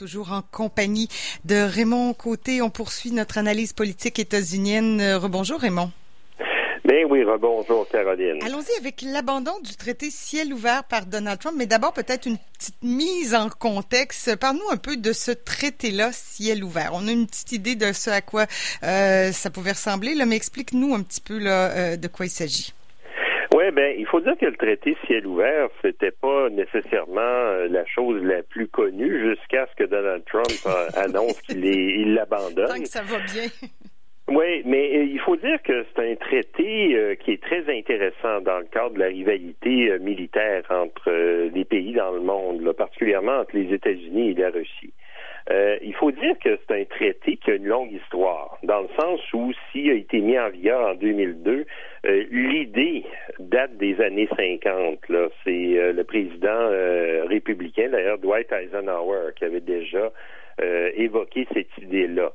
toujours en compagnie de Raymond Côté. On poursuit notre analyse politique états-unienne. Rebonjour Raymond. Ben oui, rebonjour Caroline. Allons-y avec l'abandon du traité ciel ouvert par Donald Trump, mais d'abord peut-être une petite mise en contexte. Parle-nous un peu de ce traité-là, ciel ouvert. On a une petite idée de ce à quoi euh, ça pouvait ressembler, là, mais explique-nous un petit peu là, euh, de quoi il s'agit. Oui, ben, il faut dire que le traité ciel ouvert, c'était pas nécessairement euh, la chose la plus connue jusqu'à ce que Donald Trump annonce qu'il il l'abandonne. Tant que ça va bien. Oui, mais euh, il faut dire que c'est un traité euh, qui est très intéressant dans le cadre de la rivalité militaire entre les pays dans le monde, particulièrement entre les États-Unis et la Russie. Euh, il faut dire que c'est un traité qui a une longue histoire, dans le sens où s'il a été mis en vigueur en 2002, euh, l'idée date des années 50. Là, c'est euh, le président républicain, d'ailleurs Dwight Eisenhower, qui avait déjà évoqué cette idée-là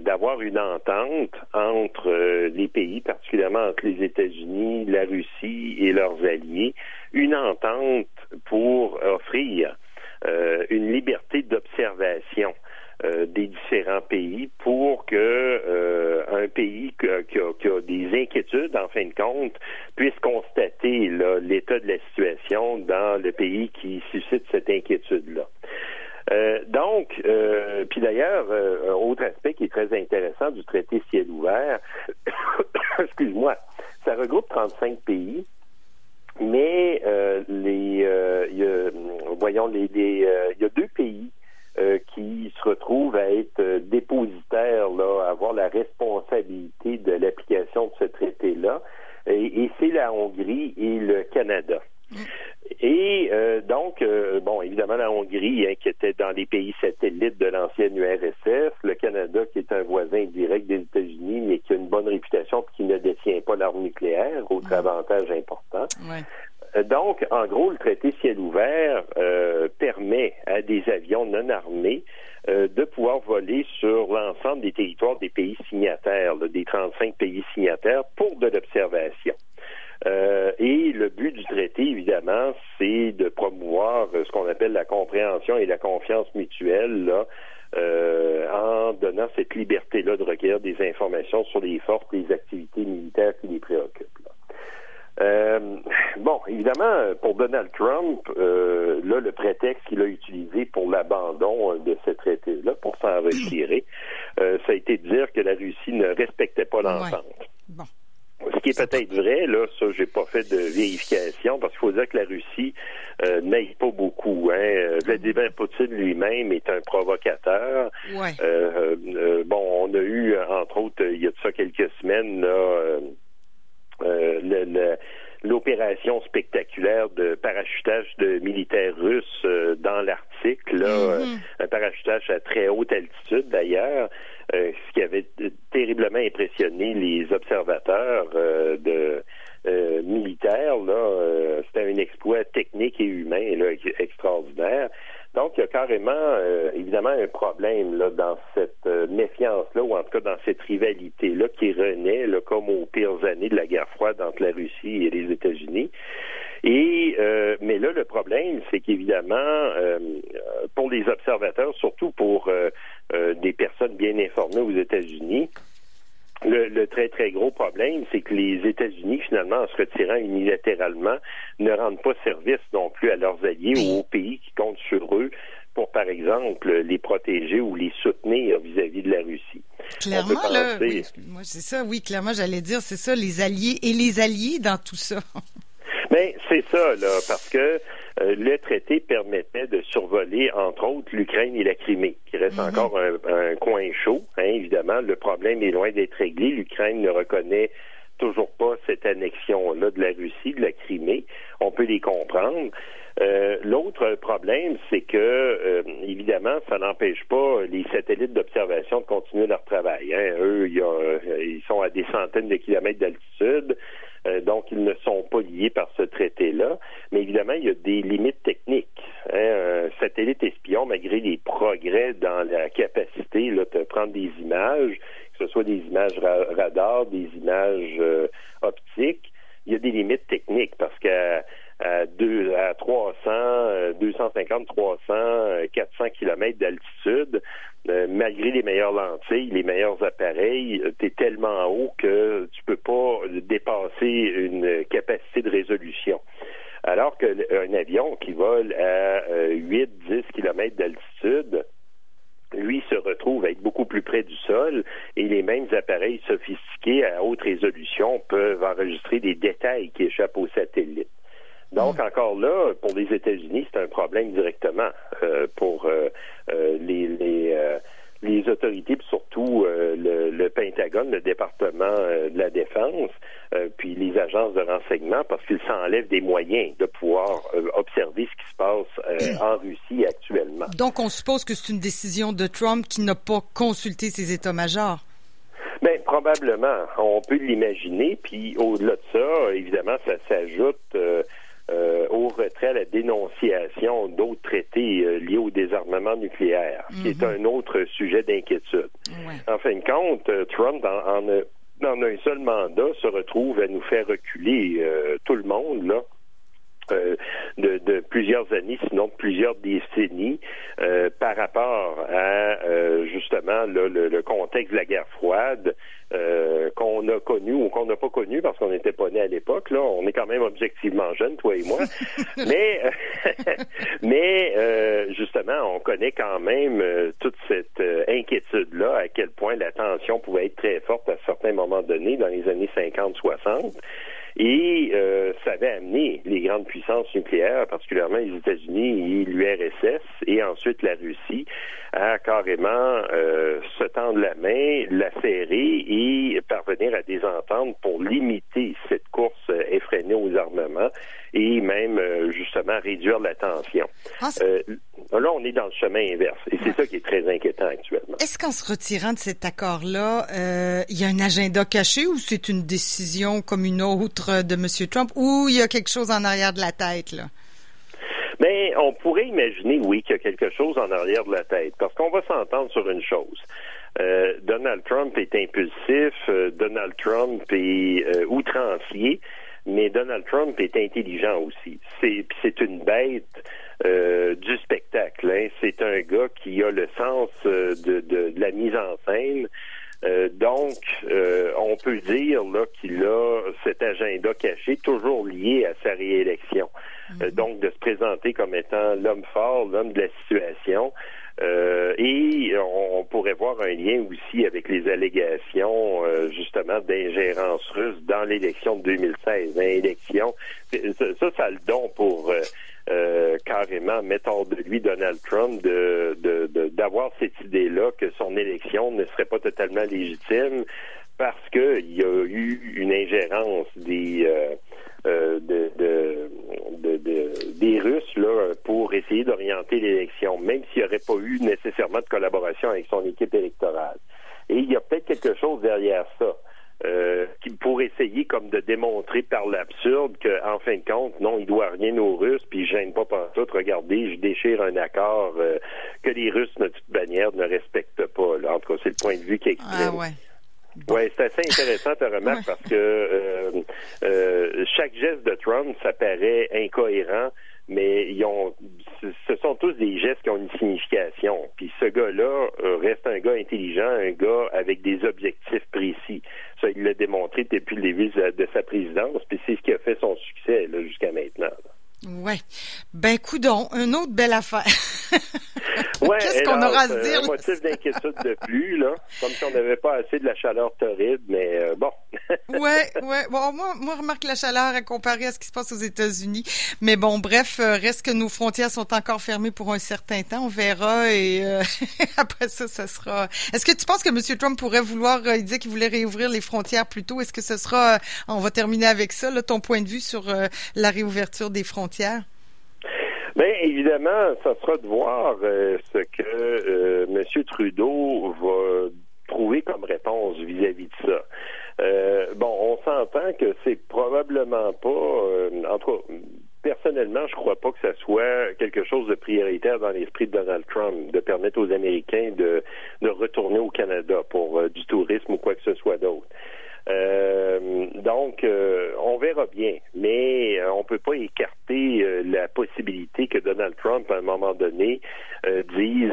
d'avoir une entente entre les pays, particulièrement entre les États-Unis, la Russie et leurs alliés, une entente pour offrir euh, une liberté d'observation euh, des différents pays pour que euh, un pays qui a, des inquiétudes, en fin de compte, puisse constater l'état de la situation dans le pays qui suscite cette inquiétude-là. donc, puis d'ailleurs, un autre aspect qui est très intéressant du traité ciel ouvert, excuse-moi, ça regroupe 35 pays voyons, les, euh, il y a deux pays qui se retrouvent à être dépositaires, là, à avoir la responsabilité de l'application de ce traité-là, et, c'est la Hongrie et le Canada. Mm. Et euh, donc, euh, bon, évidemment, la Hongrie, hein, qui était dans les pays satellites de l'ancienne URSS, le Canada, qui est un voisin direct des États-Unis, mais qui a une bonne réputation et qui ne détient pas l'arme nucléaire, autre avantage important. Euh, donc, en gros, le traité ciel ouvert permet à des avions non armés de pouvoir voler sur l'ensemble des territoires des pays signataires, des 35 pays signataires, pour de l'observation. Euh, et le but du traité, évidemment, c'est de promouvoir ce qu'on appelle la compréhension et la confiance mutuelle, euh, en donnant cette liberté-là de recueillir des informations sur les forces, les activités militaires qui les préoccupent. Euh, bon, évidemment, pour Donald Trump, là, le prétexte qu'il a utilisé pour l'abandon de ce traité-là, pour s'en retirer, ça a été de dire que la Russie ne respectait pas l'entente. Bon. Ce qui est peut-être vrai, là, ça, j'ai pas fait de vérification, parce qu'il faut dire que la Russie euh, n'aide pas beaucoup. Hein. Euh, Vladimir Poutine lui-même est un provocateur. Euh, euh, bon, on a eu, entre autres, il y a de ça quelques semaines, là, le, l'opération spectaculaire de parachutage de militaires russes dans l'Arctique, là, mm-hmm. un parachutage à très haute altitude d'ailleurs, euh, ce qui avait terriblement impressionné les observateurs euh, de euh, militaires. Là, c'était un exploit technique et humain là, extraordinaire. Donc, il y a carrément, évidemment, un problème là, dans cette méfiance-là, ou en tout cas dans cette rivalité-là qui renaît, comme aux pires années de la guerre froide entre la Russie et les États-Unis. Et mais là, le problème, c'est qu'évidemment, pour les observateurs, surtout pour euh, des personnes bien informées aux États-Unis. Le, très, très gros problème, c'est que les États-Unis, finalement, en se retirant unilatéralement, ne rendent pas service non plus à leurs alliés ou aux pays qui comptent sur exemple, les protéger ou les soutenir vis-à-vis de la Russie. Clairement, là, moi, c'est ça, oui, clairement, j'allais dire, c'est ça, les alliés et les alliés dans tout ça. Mais c'est ça, là, parce que euh, le traité permettait de survoler, entre autres, l'Ukraine et la Crimée, qui reste mhm. encore un, coin chaud. Hein, évidemment, le problème est loin d'être réglé. L'Ukraine ne reconnaît toujours pas cette annexion-là de la Russie, de la Crimée. On peut les comprendre. Euh, l'autre problème, c'est que, euh, évidemment, ça n'empêche pas les satellites d'observation de continuer leur travail. Hein. Eux, ils sont à des centaines de kilomètres d'altitude. Euh, donc, ils ne sont pas liés par ce traité-là. Mais évidemment, il y a des limites techniques. Hein. Un satellite espion, malgré les progrès dans la capacité là, de prendre des images, que ce soit des images radar, des images euh, optiques, il y a des limites techniques parce qu'à à, deux, à 300, 250, 300, 400 kilomètres d'altitude, euh, malgré les meilleures lentilles, les meilleurs appareils, euh, tu es tellement haut que tu peux pas dépasser une capacité de résolution. Alors qu'un avion qui vole à 8-10 euh, km d'altitude, lui se retrouve à être beaucoup plus près du sol et les mêmes appareils sophistiqués à haute résolution peuvent enregistrer des détails qui échappent au satellite. Donc, hmm. encore là, pour les États-Unis, c'est un problème directement. Euh, pour euh, euh, les, les, les, autorités, puis surtout le, le, Pentagone, le département de la Défense, puis les agences de renseignement, parce qu'ils s'enlèvent des moyens de pouvoir observer ce qui se passe en Russie actuellement. Donc, on suppose que c'est une décision de Trump qui n'a pas consulté ses états-majors. Bien, probablement. On peut l'imaginer. Puis au-delà de ça, évidemment, ça s'ajoute euh, au retrait, à la dénonciation d'autres traités euh, liés au désarmement nucléaire, qui est mhm. un autre sujet d'inquiétude. En fin de compte, euh, Trump, en, en, un seul mandat, se retrouve à nous faire reculer tout le monde, là, euh, de, de, plusieurs années, sinon de plusieurs décennies, euh, par rapport à euh, justement le, le, contexte de la guerre froide qu'on a connu ou qu'on n'a pas connu parce qu'on n'était pas né à l'époque. Là, on est quand même objectivement jeunes, toi et moi. mais mais justement, on connaît quand même toute cette inquiétude-là, à quel point la tension pouvait être très forte à certains moments donnés dans les années 50-60. Et euh, ça avait amené les grandes puissances nucléaires, particulièrement les États-Unis et l'URSS, et ensuite la Russie, à carrément euh, se tendre la main, la serrer et parvenir à des ententes pour limiter cette course effrénée aux armements et même euh, justement réduire la tension. Ah, euh, là, on est dans le chemin inverse et c'est ça qui est très inquiétant actuellement. Est-ce qu'en se retirant de cet accord-là, euh, il y a un agenda caché ou c'est une décision comme une autre? De M. Trump ou il y a quelque chose en arrière de la tête là? Mais on pourrait imaginer, oui, qu'il y a quelque chose en arrière de la tête, parce qu'on va s'entendre sur une chose. Euh, Donald Trump est impulsif, euh, Donald Trump est euh, outrancier, mais Donald Trump est intelligent aussi. C'est une bête du spectacle. Hein. C'est un gars qui a le sens de, de la mise en scène. Euh, donc, euh, on peut dire là qu'il a cet agenda caché, toujours lié à sa réélection. Euh, mhm. donc, de se présenter comme étant l'homme fort, l'homme de la situation. et on, pourrait voir un lien aussi avec les allégations justement d'ingérence russe dans l'élection de 2016. L'élection, ça, ça a le don pour euh, carrément mettre hors de lui Donald Trump de, d'avoir cette idée-là que son élection ne serait pas totalement légitime parce qu'il y a eu une ingérence des euh, euh, de, des Russes là pour essayer d'orienter l'élection, même s'il n'y aurait pas eu nécessairement de collaboration avec son équipe électorale. Et il y a peut-être quelque chose derrière ça. Euh, pour essayer comme de démontrer par l'absurde qu'en fin de compte, non, il doit rien aux Russes, puis je gêne pas par tout. Regardez, je déchire un accord euh, que les Russes, de toute manière, ne respectent pas. Là. En tout cas, c'est le point de vue qui exprime. Ah ouais. Oui, c'est assez intéressant ta remarque parce que euh, euh, chaque geste de Trump, ça paraît incohérent, mais ils ont, ce sont tous des gestes qui ont une signification. Puis ce gars-là euh, reste un gars intelligent, un gars avec des objectifs précis. Ça, il l'a démontré depuis le début de sa présidence, puis c'est ce qui a fait son succès jusqu'à maintenant. Ouais. Ben, coudon, une autre belle affaire. ouais, Qu'est-ce qu'on aura à se dire? Un motif d'inquiétude de plus, là. Comme si on n'avait pas assez de la chaleur torride, mais euh, bon. ouais, ouais. Bon, moi, moi, remarque la chaleur à comparer à ce qui se passe aux États-Unis. Mais bon, bref, euh, reste que nos frontières sont encore fermées pour un certain temps. On verra et euh, après ça, ça sera. Est-ce que tu penses que M. Trump pourrait vouloir, il disait qu'il voulait réouvrir les frontières plus tôt? Est-ce que ce sera, on va terminer avec ça, là, ton point de vue sur la réouverture des frontières? Bien, évidemment, ça sera de voir euh, ce que euh, M. Trudeau va trouver comme réponse vis-à-vis de ça. Euh, bon, on s'entend que c'est probablement pas, en tout cas, personnellement, je crois pas que ça soit quelque chose de prioritaire dans l'esprit de Donald Trump, de permettre aux Américains de, de retourner au Canada pour du tourisme ou quoi que ce soit d'autre. Euh, donc, euh, on verra bien, mais euh, on peut pas écarter la possibilité que Donald Trump, à un moment donné, dise,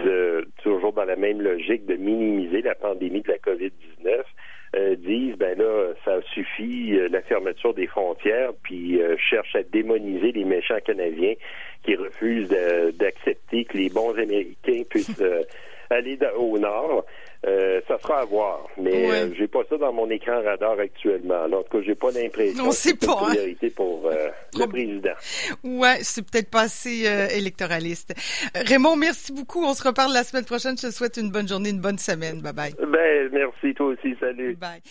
toujours dans la même logique de minimiser la pandémie de la COVID-19, disent ben là ça suffit la fermeture des frontières puis cherche à démoniser les méchants canadiens qui refusent d'accepter que les bons Américains puissent aller au nord. Euh, ça sera à voir, mais euh, j'ai pas ça dans mon écran radar actuellement. en tout cas, j'ai pas l'impression que c'est une hein. priorité pour euh, le président. Ouais, c'est peut-être pas assez électoraliste. Raymond, merci beaucoup. On se reparle la semaine prochaine. Je te souhaite une bonne journée, une bonne semaine. Bye bye. Ben, merci toi aussi. Salut. Bye.